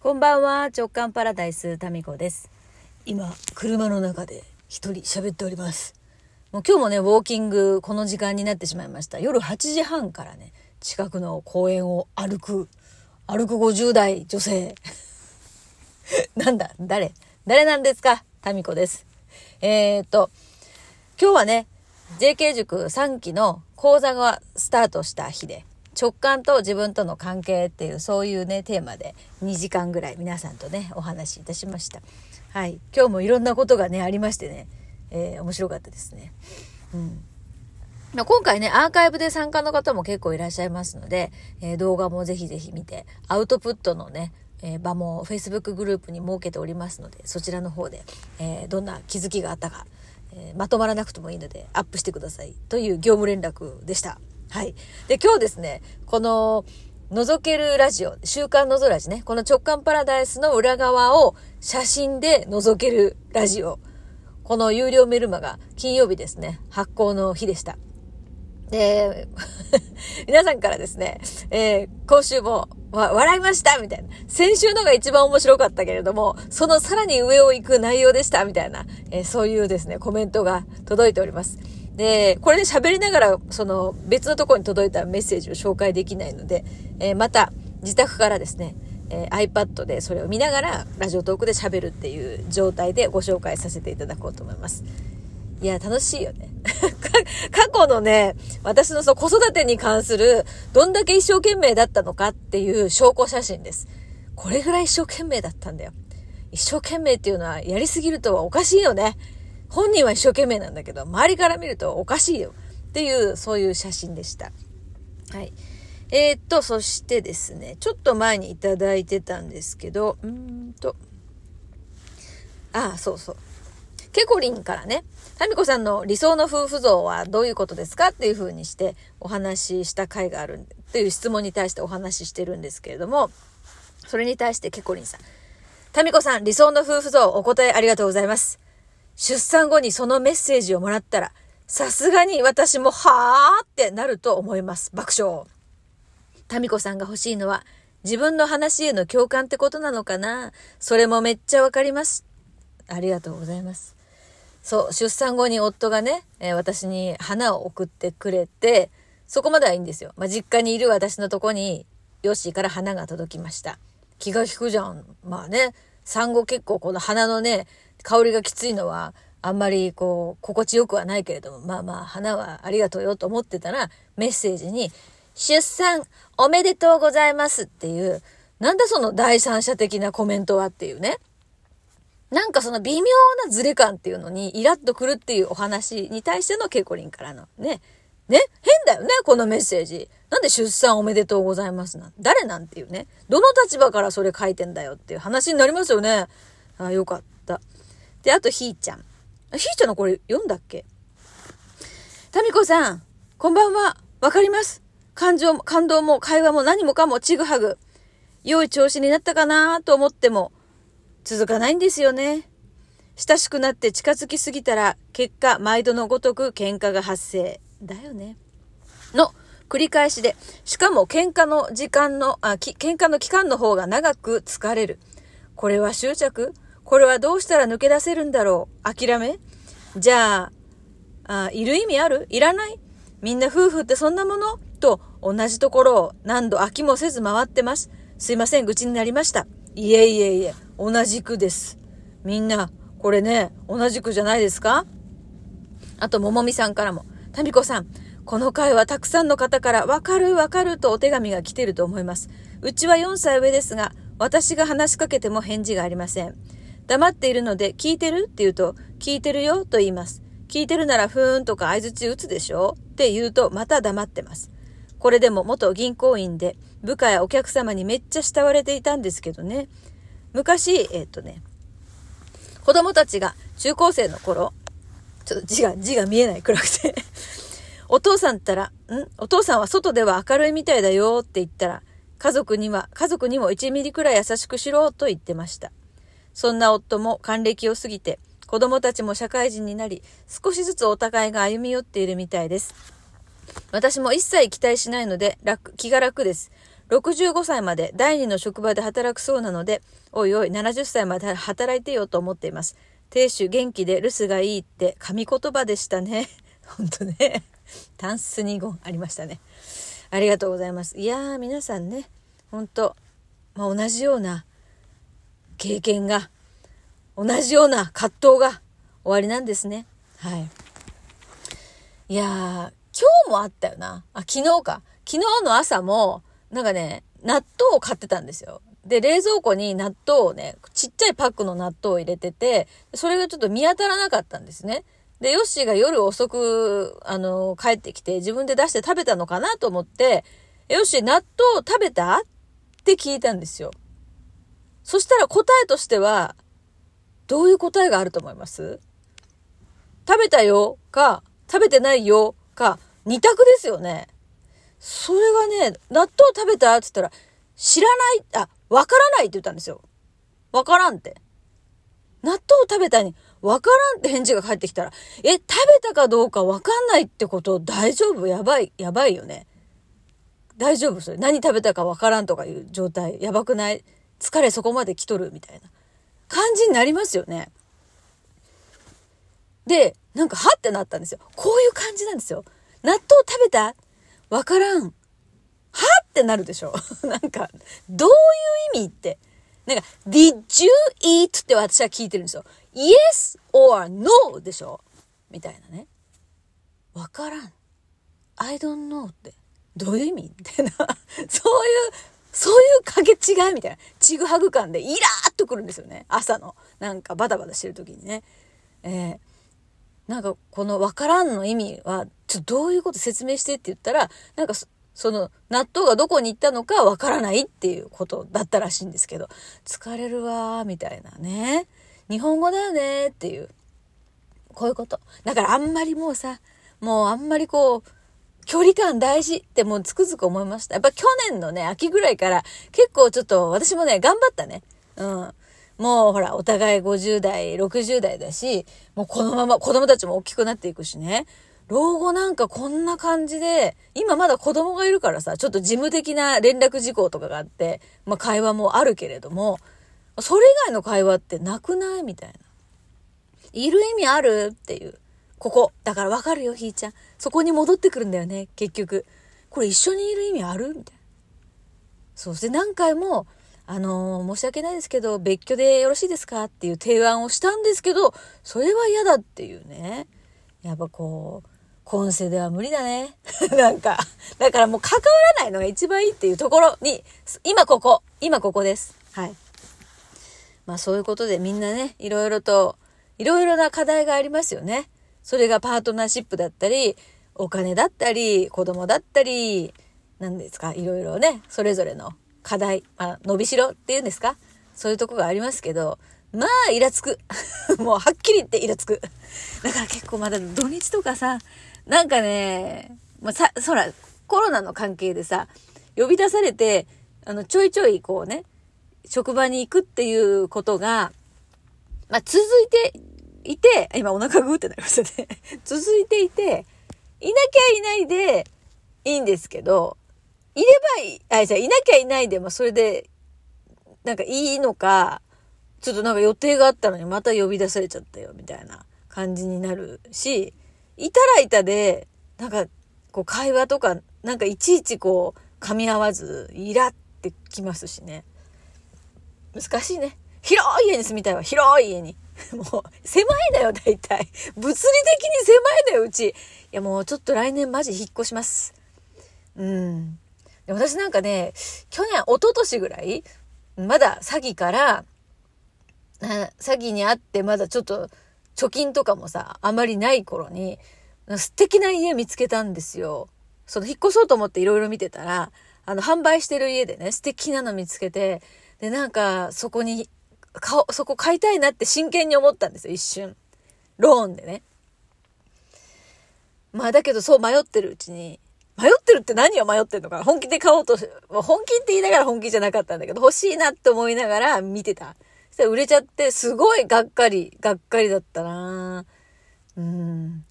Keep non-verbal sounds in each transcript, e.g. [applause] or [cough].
こんばんは、直感パラダイスタミコです。今、車の中で一人喋っております。もう今日もね、ウォーキング、この時間になってしまいました。夜8時半からね、近くの公園を歩く、歩く50代女性。[laughs] なんだ誰？誰なんですか？タミコです。えー、っと、今日はね、JK 塾3期の講座がスタートした日で、直感と自分との関係っていうそういうねテーマで2時間ぐらい皆さんとねお話しいたしました。はい。今日もいろんなことがねありましてね、えー、面白かったですね。うん。ま、今回ねアーカイブで参加の方も結構いらっしゃいますので、えー、動画もぜひぜひ見てアウトプットのねえー、場も Facebook グループに設けておりますのでそちらの方で、えー、どんな気づきがあったか、えまとまらなくてもいいのでアップしてください。という業務連絡でした。はい。で、今日ですね、この、覗けるラジオ、週刊のぞラジね、この直感パラダイスの裏側を写真で覗けるラジオ。この有料メルマが金曜日ですね、発行の日でした。で、[laughs] 皆さんからですね、えー、今週もわ笑いましたみたいな。先週のが一番面白かったけれども、そのさらに上を行く内容でしたみたいな、えー、そういうですね、コメントが届いております。で、これで喋りながら、その別のところに届いたメッセージを紹介できないので、えー、また自宅からですね、えー、iPad でそれを見ながらラジオトークで喋るっていう状態でご紹介させていただこうと思います。いや、楽しいよね。[laughs] 過去のね、私のその子育てに関する、どんだけ一生懸命だったのかっていう証拠写真です。これぐらい一生懸命だったんだよ。一生懸命っていうのはやりすぎるとはおかしいよね。本人は一生懸命なんだけど、周りから見るとおかしいよ。っていう、そういう写真でした。はい。えー、っと、そしてですね、ちょっと前にいただいてたんですけど、うんと、ああ、そうそう。ケコリンからね、タミコさんの理想の夫婦像はどういうことですかっていう風にしてお話しした回があるっていう質問に対してお話ししてるんですけれども、それに対してケコリンさん。タミコさん、理想の夫婦像お答えありがとうございます。出産後にそのメッセージをもらったら、さすがに私もはーってなると思います。爆笑。タミコさんが欲しいのは、自分の話への共感ってことなのかなそれもめっちゃわかります。ありがとうございます。そう、出産後に夫がね、えー、私に花を送ってくれて、そこまではいいんですよ。まあ、実家にいる私のとこに、ヨッシーから花が届きました。気が利くじゃん。まあね、産後結構この花のね、香りがきついのは、あんまりこう、心地よくはないけれども、まあまあ、花はありがとうよと思ってたら、メッセージに、出産おめでとうございますっていう、なんだその第三者的なコメントはっていうね。なんかその微妙なズレ感っていうのにイラッとくるっていうお話に対してのケイコリンからのね。ね？変だよねこのメッセージ。なんで出産おめでとうございますな誰なんていうね。どの立場からそれ書いてんだよっていう話になりますよね。ああ、よかった。で、あとひーちゃん。ひーちゃんのこれ読んだっけ？タミコさん、こんばんは。わかります。感情も、感動も会話も何もかもちぐはぐ。良い調子になったかなと思っても、続かないんですよね。親しくなって近づきすぎたら、結果、毎度のごとく喧嘩が発生。だよね。の、繰り返しで、しかも喧嘩の時間の、あ、き喧嘩の期間の方が長く疲れる。これは執着？これはどうしたら抜け出せるんだろう？諦め？じゃあ、あ、いる意味ある？いらない？みんな夫婦ってそんなもの？と同じところを何度飽きもせず回ってます。すいません、愚痴になりました。いえいえいえ、同じくです。みんな、これね、同じくじゃないですか？あと、ももみさんからも、タミコさん、この回はたくさんの方からわかるわかるとお手紙が来てると思います。うちは4歳上ですが、私が話しかけても返事がありません。黙っているので、聞いてるって言うと、聞いてるよと言います。聞いてるならふーんとか相づち打つでしょ？って言うと、また黙ってます。これでも元銀行員で、部下やお客様にめっちゃ慕われていたんですけどね。昔、えっ、とね、子供たちが中高生の頃、ちょっと字が、字が見えない暗くて。お父さんったら、ん？お父さんは外では明るいみたいだよって言ったら、家族には、家族にも1ミリくらい優しくしろと言ってました。そんな夫も還暦を過ぎて、子供たちも社会人になり、少しずつお互いが歩み寄っているみたいです。私も一切期待しないので楽、気が楽です。65歳まで第二の職場で働くそうなので、おいおい、70歳まで働いてよと思っています。亭主元気で留守がいいって神言葉でしたね。ほんとね。タンス2言ありましたね。ありがとうございます。いやー、皆さんね、ほんと、まあ、同じような経験が、同じような葛藤が終わりなんですね。はい。いやー、今日もあったよな。あ、昨日か。昨日の朝も、なんかね、納豆を買ってたんですよ。で、冷蔵庫に納豆をね、ちっちゃいパックの納豆を入れてて、それがちょっと見当たらなかったんですね。で、ヨッシーが夜遅く、あの、帰ってきて自分で出して食べたのかなと思って、ヨッシー納豆食べたって聞いたんですよ。そしたら答えとしては、どういう答えがあると思います？食べたよか、食べてないよか、二択ですよね。それがね、納豆食べたって言ったら、知らない、あ、わからないって言ったんですよ。わからんって。納豆食べたに、わからんって返事が返ってきたら、え、食べたかどうかわかんないってこと大丈夫？やばい、やばいよね。大丈夫それ。何食べたかわからんとかいう状態。やばくない？疲れそこまで来とるみたいな感じになりますよね。で、なんか、はってなったんですよ。こういう感じなんですよ。納豆食べた？わからん。はってなるでしょ [laughs] なんか、どういう意味って。なんか、did you eat? って私は聞いてるんですよ。yes or no でしょみたいなね。わからん。I don't know って。どういう意味？みたいな。[laughs] そういう、そういう掛け違いみたいな。ちぐはぐ感でイラーっとくるんですよね。朝の。なんかバタバタしてる時にね。えー、なんかこのわからんの意味は、ちょっとどういうこと説明してって言ったら、なんかその納豆がどこに行ったのかわからないっていうことだったらしいんですけど、疲れるわーみたいなね。日本語だよねっていう。こういうこと。だからあんまりもうさ、もうあんまりこう、距離感大事ってもうつくづく思いました。やっぱ去年のね、秋ぐらいから結構ちょっと私もね、頑張ったね。うん。もうほら、お互い50代、60代だし、もうこのまま子供たちも大きくなっていくしね。老後なんかこんな感じで、今まだ子供がいるからさ、ちょっと事務的な連絡事項とかがあって、まあ会話もあるけれども、それ以外の会話ってなくない？みたいな。いる意味ある？っていう。ここ。だからわかるよ、ひーちゃん。そこに戻ってくるんだよね、結局。これ一緒にいる意味ある？みたいな。そうして何回も、あのー、申し訳ないですけど、別居でよろしいですか？っていう提案をしたんですけど、それは嫌だっていうね。やっぱこう、今世では無理だね。[laughs] なんか、だからもう関わらないのが一番いいっていうところに、今ここ、今ここです。はい。まあそういうことでみんなね、いろいろと、いろいろな課題がありますよね。それがパートナーシップだったり、お金だったり、子供だったり、何ですか、いろいろね、それぞれの課題、まあ、伸びしろっていうんですか？そういうとこがありますけど、まあ、イラつく。[laughs] もう、はっきり言ってイラつく。だから結構まだ土日とかさ、なんかね、まあ、さ、そら、コロナの関係でさ、呼び出されて、あの、ちょいちょいこうね、職場に行くっていうことが、まあ、続いていて、今お腹グーってなりましたね。[laughs] 続いていて、いなきゃいないでいいんですけど、いればいい、あ、じゃいなきゃいないでもそれで、なんかいいのか、ちょっとなんか予定があったのにまた呼び出されちゃったよ、みたいな感じになるし、いたらいたで、なんか、こう会話とか、なんかいちいちこう、噛み合わず、イラってきますしね。難しいね。広い家に住みたいわ。広い家に。もう、狭いだよ、大体。物理的に狭いだよ、うち。いや、もうちょっと来年マジ引っ越します。うん。で私なんかね、去年、一昨年ぐらい、まだ詐欺から、詐欺にあってまだちょっと貯金とかもさ、あまりない頃に、素敵な家見つけたんですよ。その引っ越そうと思っていろいろ見てたら、あの、販売してる家でね、素敵なの見つけて、で、なんか、そこに、顔、そこ買いたいなって真剣に思ったんですよ、一瞬。ローンでね。まあ、だけどそう迷ってるうちに、迷ってるって何を迷ってんのか本気で買おうと、本気って言いながら本気じゃなかったんだけど、欲しいなって思いながら見てた。そしたら売れちゃって、すごいがっかり、がっかりだったなうん。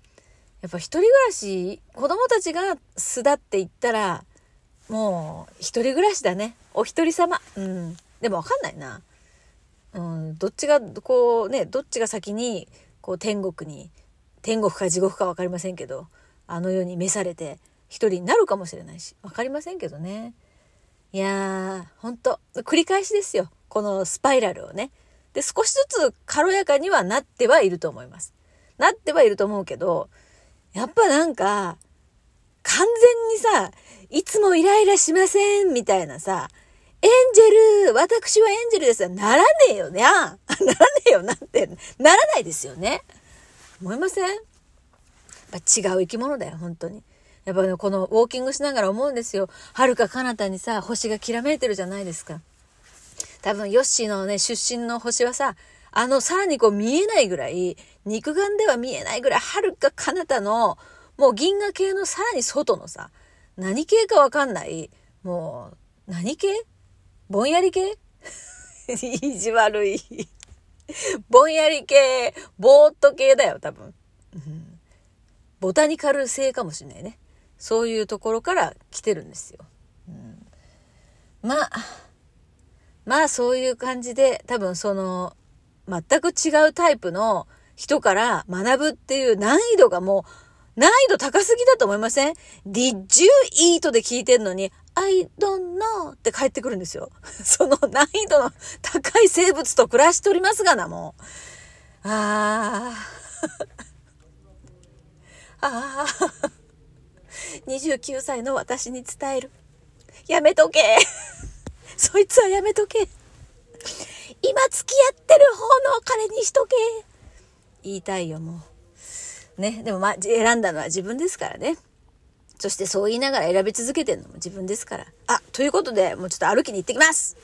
やっぱ一人暮らし、子供たちが巣立っていったら、もう、一人暮らしだね。お一人様。うん。でもわかんないな。うん、どっちが、こうね、どっちが先に、こう天国に、天国か地獄か分かりませんけど、あの世に召されて一人になるかもしれないし、分かりませんけどね。いやー、ほんと、繰り返しですよ。このスパイラルをね。で、少しずつ軽やかにはなってはいると思います。なってはいると思うけど、やっぱなんか、完全にさ、いつもイライラしませんみたいなさ、エンジェル私はエンジェルですならねえよね [laughs] ならねえよなって、ならないですよね。思いません？やっぱ違う生き物だよ、本当に。やっぱね、このウォーキングしながら思うんですよ。遥か彼方にさ、星がきらめいてるじゃないですか。多分、ヨッシーのね、出身の星はさ、あの、さらにこう見えないぐらい、肉眼では見えないぐらい、遥か彼方の、もう銀河系のさらに外のさ、何系かわかんない、もう、何系？ぼんやり系？意地悪いぼんやり系、ぼーっと系だよ、多分。うん、ボタニカル系かもしれないね。そういうところから来てるんですよ。うん、まあ、まあそういう感じで、多分その、全く違うタイプの人から学ぶっていう難易度がもう、難易度高すぎだと思いません ?Did you eat? で聞いてんのに、I don't know って帰ってくるんですよ。[laughs] その難易度の高い生物と暮らしておりますがな、もう。あ [laughs] あ。ああ。29歳の私に伝える。やめとけ。[laughs] そいつはやめとけ。今付き合ってる方の彼にしとけ。言いたいよ、もう。ね。でもま、選んだのは自分ですからね。そしてそう言いながら選び続けてるのも自分ですから。あ、ということで、もうちょっと歩きに行ってきます